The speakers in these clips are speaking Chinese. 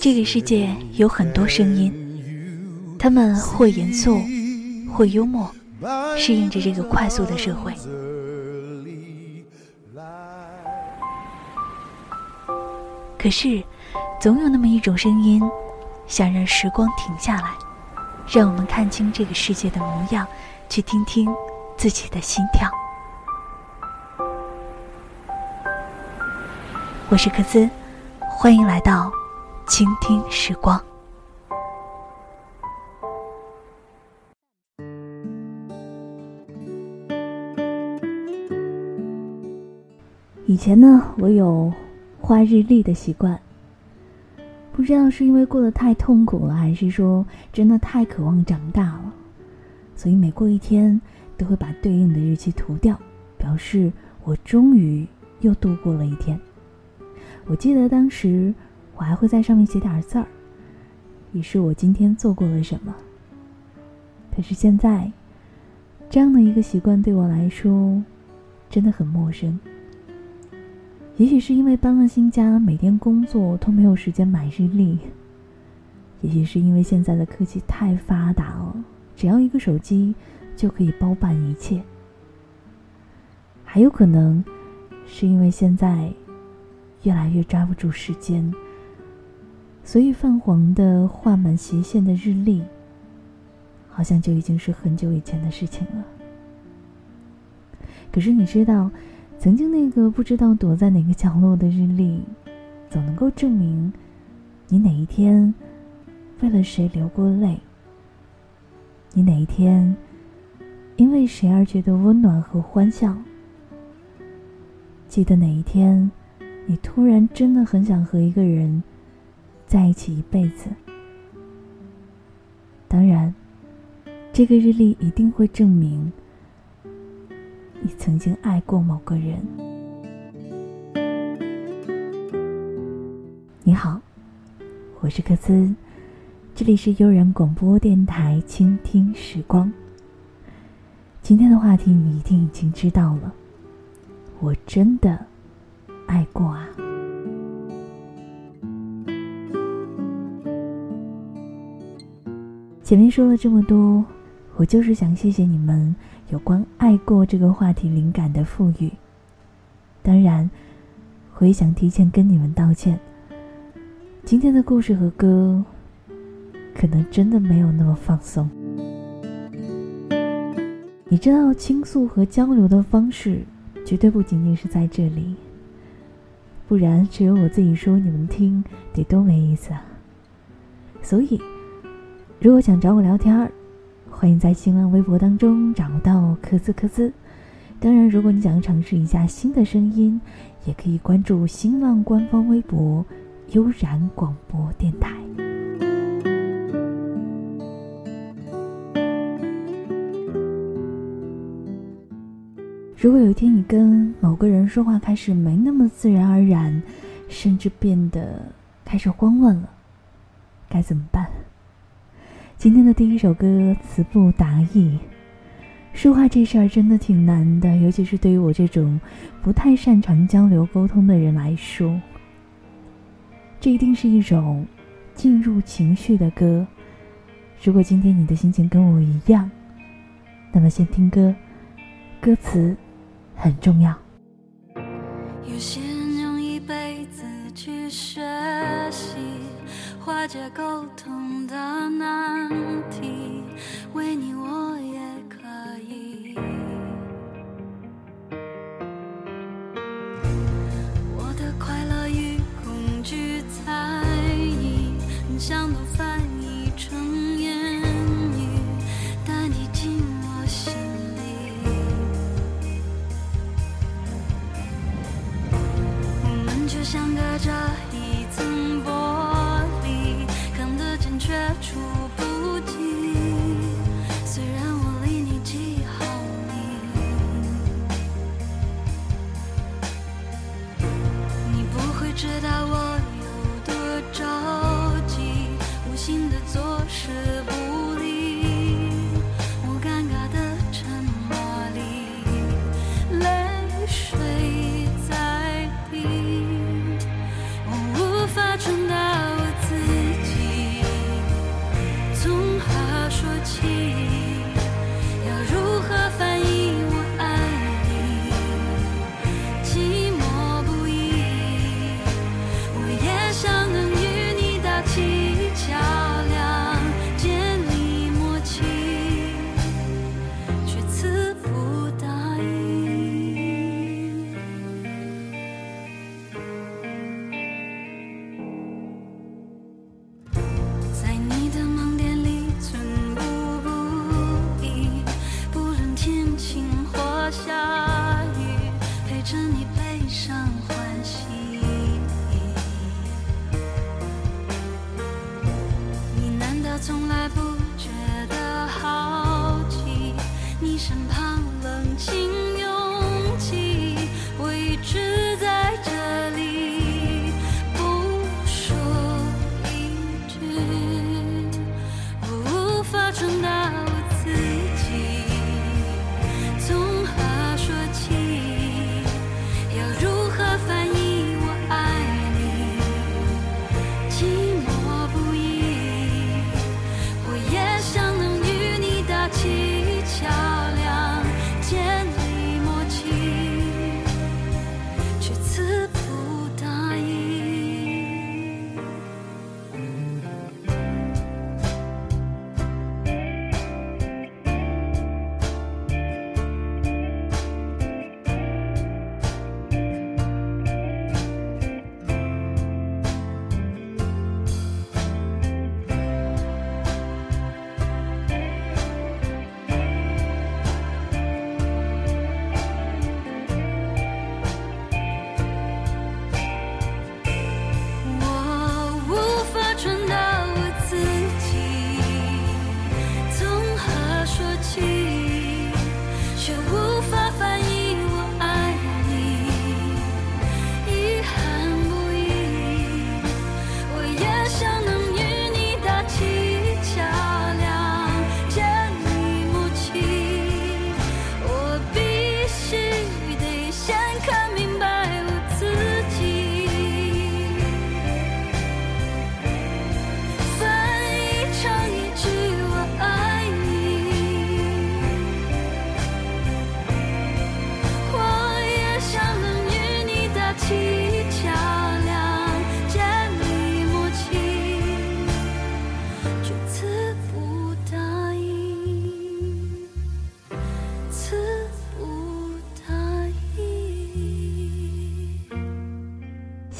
这个世界有很多声音，他们或严肃，或幽默，适应着这个快速的社会。可是，总有那么一种声音，想让时光停下来，让我们看清这个世界的模样，去听听自己的心跳。我是克孜，欢迎来到倾听时光。以前呢，我有画日历的习惯，不知道是因为过得太痛苦了，还是说真的太渴望长大了，所以每过一天都会把对应的日期涂掉，表示我终于又度过了一天。我记得当时我还会在上面写点字儿，以示我今天做过了什么。可是现在，这样的一个习惯对我来说真的很陌生。也许是因为搬了新家，每天工作都没有时间买日历；也许是因为现在的科技太发达了，只要一个手机就可以包办一切；还有可能是因为现在。越来越抓不住时间，所以泛黄的画满斜线的日历，好像就已经是很久以前的事情了。可是你知道，曾经那个不知道躲在哪个角落的日历，总能够证明你哪一天为了谁流过泪，你哪一天因为谁而觉得温暖和欢笑，记得哪一天。你突然真的很想和一个人在一起一辈子，当然，这个日历一定会证明你曾经爱过某个人。你好，我是克孜，这里是悠然广播电台，倾听时光。今天的话题你一定已经知道了，我真的。爱过啊！前面说了这么多，我就是想谢谢你们有关“爱过”这个话题灵感的赋予。当然，我也想提前跟你们道歉。今天的故事和歌，可能真的没有那么放松。你知道，倾诉和交流的方式，绝对不仅仅是在这里。不然，只有我自己说，你们听得多没意思啊！所以，如果想找我聊天儿，欢迎在新浪微博当中找到科斯科斯。当然，如果你想尝试一下新的声音，也可以关注新浪官方微博“悠然广播电台”。如果有一天你跟某个人说话开始没那么自然而然，甚至变得开始慌乱了，该怎么办？今天的第一首歌词不达意，说话这事儿真的挺难的，尤其是对于我这种不太擅长交流沟通的人来说。这一定是一首进入情绪的歌。如果今天你的心情跟我一样，那么先听歌，歌词。很重要。有些人用一辈子去学习化解沟通的难题，为你我也可以。我的快乐与恐惧猜疑，想都相隔着一层身旁。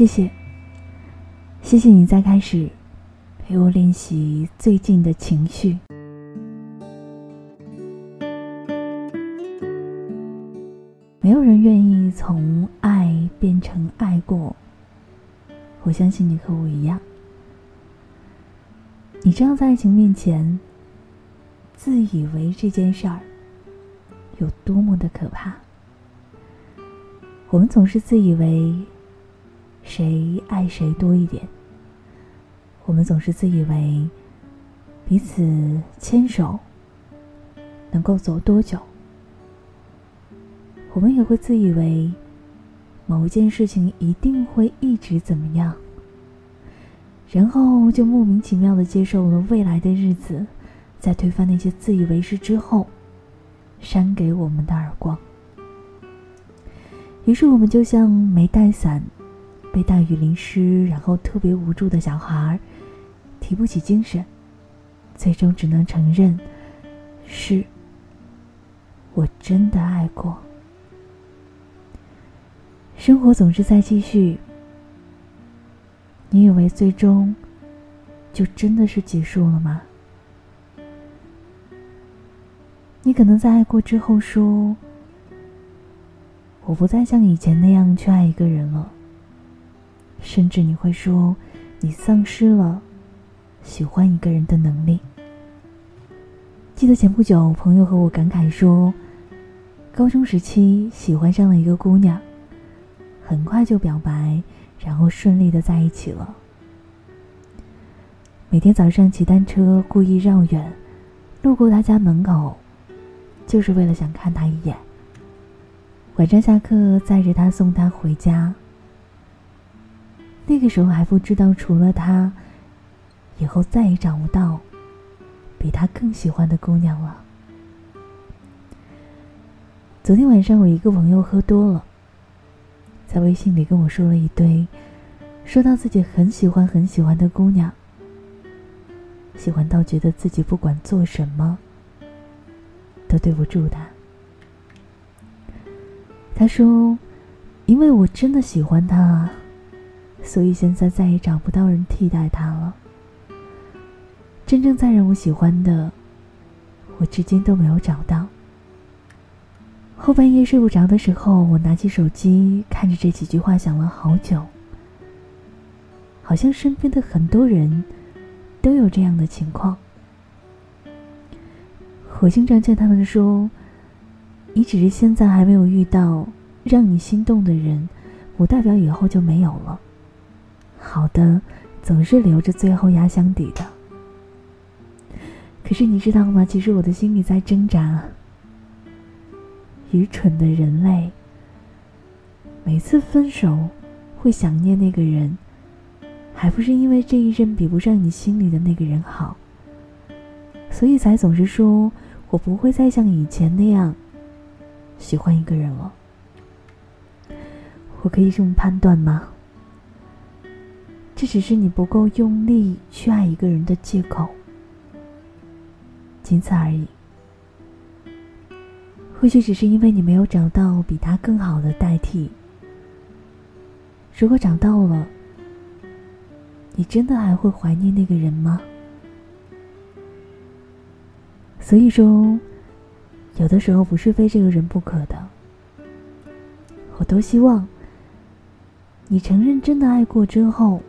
谢谢，谢谢你在开始陪我练习最近的情绪。没有人愿意从爱变成爱过，我相信你和我一样。你知道，在爱情面前，自以为这件事儿有多么的可怕？我们总是自以为。谁爱谁多一点？我们总是自以为彼此牵手能够走多久？我们也会自以为某一件事情一定会一直怎么样，然后就莫名其妙的接受了未来的日子，在推翻那些自以为是之后，扇给我们的耳光。于是我们就像没带伞。被大雨淋湿，然后特别无助的小孩，提不起精神，最终只能承认，是我真的爱过。生活总是在继续，你以为最终就真的是结束了吗？你可能在爱过之后说：“我不再像以前那样去爱一个人了。”甚至你会说，你丧失了喜欢一个人的能力。记得前不久，朋友和我感慨说，高中时期喜欢上了一个姑娘，很快就表白，然后顺利的在一起了。每天早上骑单车故意绕远，路过他家门口，就是为了想看他一眼。晚上下课载着他送他回家。那个时候还不知道，除了他，以后再也找不到比他更喜欢的姑娘了。昨天晚上，我一个朋友喝多了，在微信里跟我说了一堆，说到自己很喜欢很喜欢的姑娘，喜欢到觉得自己不管做什么都对不住她。他说：“因为我真的喜欢她。”所以现在再也找不到人替代他了。真正再让我喜欢的，我至今都没有找到。后半夜睡不着的时候，我拿起手机看着这几句话，想了好久。好像身边的很多人都有这样的情况。我经常劝他们说：“你只是现在还没有遇到让你心动的人，不代表以后就没有了。”好的，总是留着最后压箱底的。可是你知道吗？其实我的心里在挣扎。愚蠢的人类，每次分手会想念那个人，还不是因为这一任比不上你心里的那个人好，所以才总是说我不会再像以前那样喜欢一个人了。我可以这么判断吗？这只是你不够用力去爱一个人的借口，仅此而已。或许只是因为你没有找到比他更好的代替。如果找到了，你真的还会怀念那个人吗？所以说，有的时候不是非这个人不可的。我都希望你承认真的爱过之后。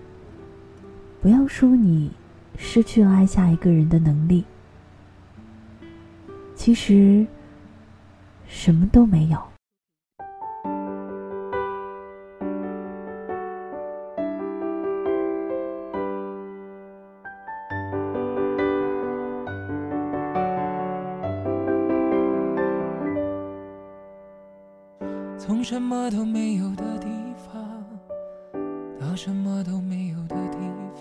不要说你失去了爱下一个人的能力，其实什么都没有。从什么都没有的地方到什么都没有的地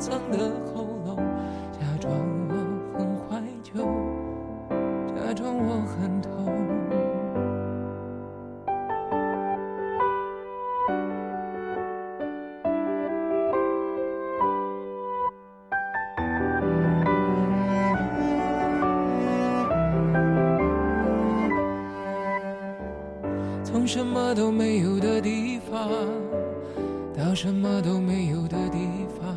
藏的喉咙，假装我很怀旧，假装我很痛。从什么都没有的地方，到什么都没有的地方，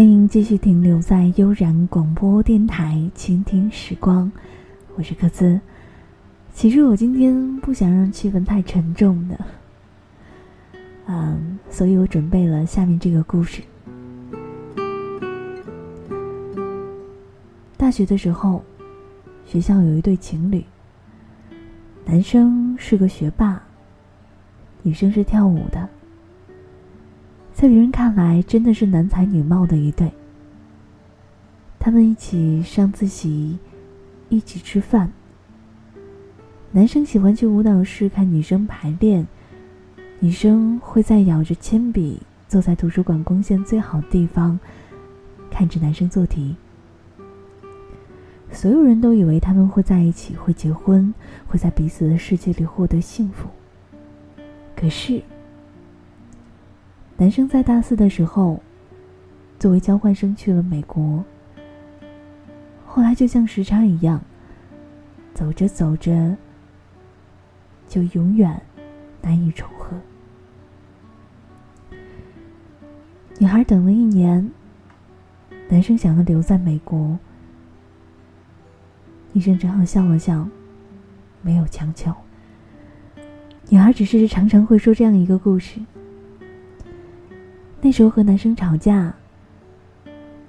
欢迎继续停留在悠然广播电台，倾听时光。我是克孜。其实我今天不想让气氛太沉重的，嗯，所以我准备了下面这个故事。大学的时候，学校有一对情侣，男生是个学霸，女生是跳舞的。在别人看来，真的是男才女貌的一对。他们一起上自习，一起吃饭。男生喜欢去舞蹈室看女生排练，女生会在咬着铅笔，坐在图书馆光线最好的地方，看着男生做题。所有人都以为他们会在一起，会结婚，会在彼此的世界里获得幸福。可是。男生在大四的时候，作为交换生去了美国。后来就像时差一样，走着走着，就永远难以重合。女孩等了一年，男生想要留在美国，女生只好笑了笑，没有强求。女孩只是常常会说这样一个故事。那时候和男生吵架，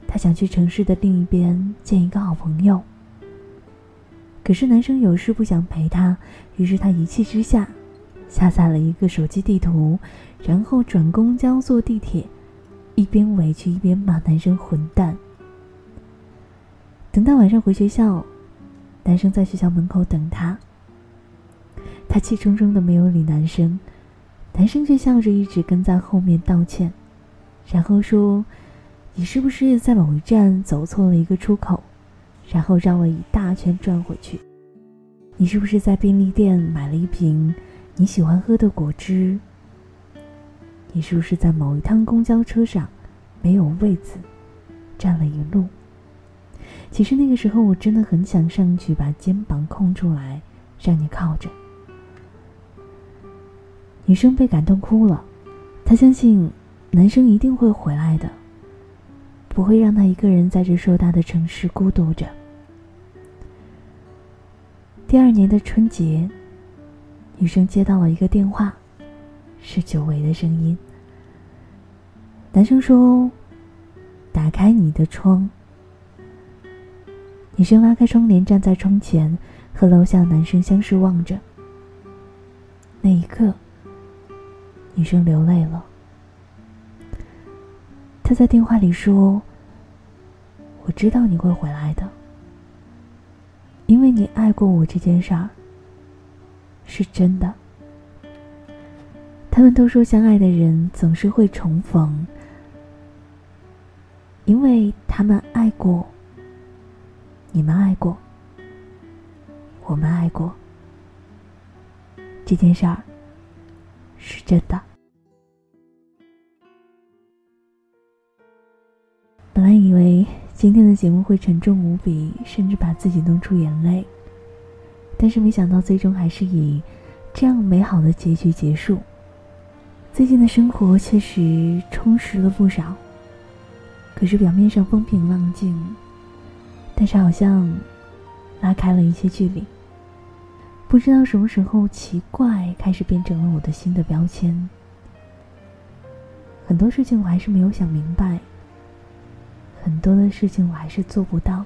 她想去城市的另一边见一个好朋友。可是男生有事不想陪她，于是她一气之下，下载了一个手机地图，然后转公交坐地铁，一边委屈一边骂男生混蛋。等到晚上回学校，男生在学校门口等她，她气冲冲的没有理男生，男生却笑着一直跟在后面道歉。然后说：“你是不是在某一站走错了一个出口，然后绕了一大圈转回去？你是不是在便利店买了一瓶你喜欢喝的果汁？你是不是在某一趟公交车上没有位子，站了一路？”其实那个时候我真的很想上去把肩膀空出来，让你靠着。女生被感动哭了，她相信男生一定会回来的，不会让她一个人在这硕大的城市孤独着。第二年的春节，女生接到了一个电话，是久违的声音。男生说：“打开你的窗。”女生拉开窗帘，站在窗前，和楼下男生相视望着。那一刻，女生流泪了。他在电话里说：“我知道你会回来的，因为你爱过我这件事儿是真的。”他们都说，相爱的人总是会重逢，因为他们爱过。你们爱过，我们爱过，这件事儿是真的。本以为今天的节目会沉重无比，甚至把自己弄出眼泪，但是没想到最终还是以这样美好的结局结束。最近的生活确实充实了不少，可是表面上风平浪静。但是好像拉开了一些距离，不知道什么时候奇怪开始变成了我的新的标签。很多事情我还是没有想明白，很多的事情我还是做不到。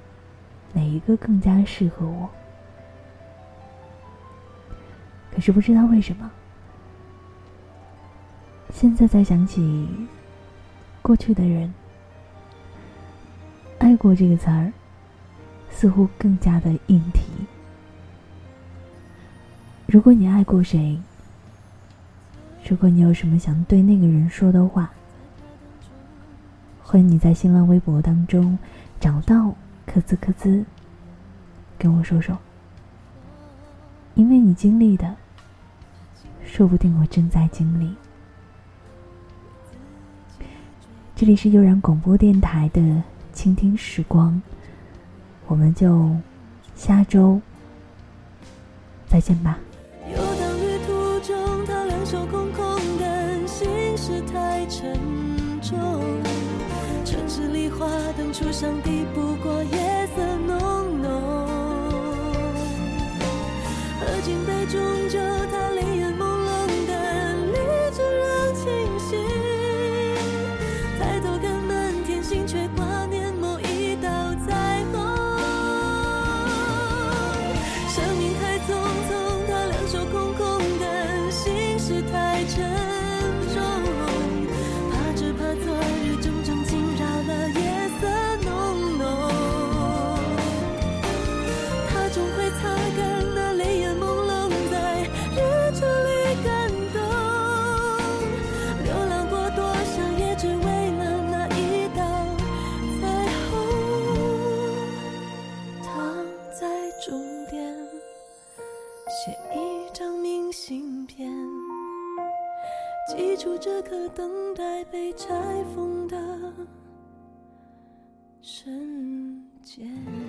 哪一个更加适合我。可是不知道为什么，现在再想起过去的人，爱过这个词儿，似乎更加的硬提。如果你爱过谁，如果你有什么想对那个人说的话，欢迎你在新浪微博当中找到“克兹克兹”，跟我说说，因为你经历的，说不定我正在经历。这里是悠然广播电台的倾听时光，我们就下周再见吧。十里花灯初上抵不过夜色。等待被拆封的瞬间。